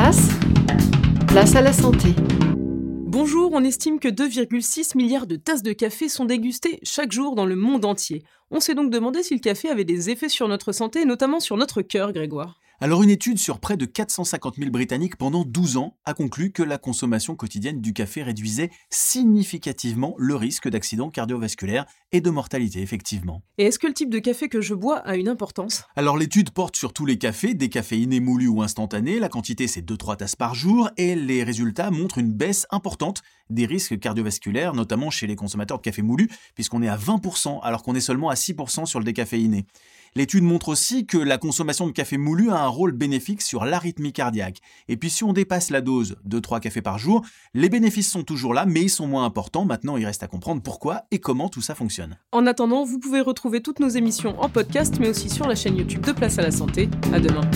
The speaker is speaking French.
place, place à la santé. Bonjour, on estime que 2,6 milliards de tasses de café sont dégustées chaque jour dans le monde entier. On s'est donc demandé si le café avait des effets sur notre santé notamment sur notre cœur, Grégoire. Alors une étude sur près de 450 000 Britanniques pendant 12 ans a conclu que la consommation quotidienne du café réduisait significativement le risque d'accident cardiovasculaire et de mortalité, effectivement. Et est-ce que le type de café que je bois a une importance? Alors l'étude porte sur tous les cafés, des caféinés moulus ou instantanés, la quantité c'est 2-3 tasses par jour, et les résultats montrent une baisse importante des risques cardiovasculaires, notamment chez les consommateurs de café moulu, puisqu'on est à 20% alors qu'on est seulement à 6% sur le décaféiné. L'étude montre aussi que la consommation de café moulu a un rôle bénéfique sur l'arythmie cardiaque. Et puis si on dépasse la dose de 3 cafés par jour, les bénéfices sont toujours là, mais ils sont moins importants. Maintenant, il reste à comprendre pourquoi et comment tout ça fonctionne. En attendant, vous pouvez retrouver toutes nos émissions en podcast, mais aussi sur la chaîne YouTube de Place à la Santé. À demain.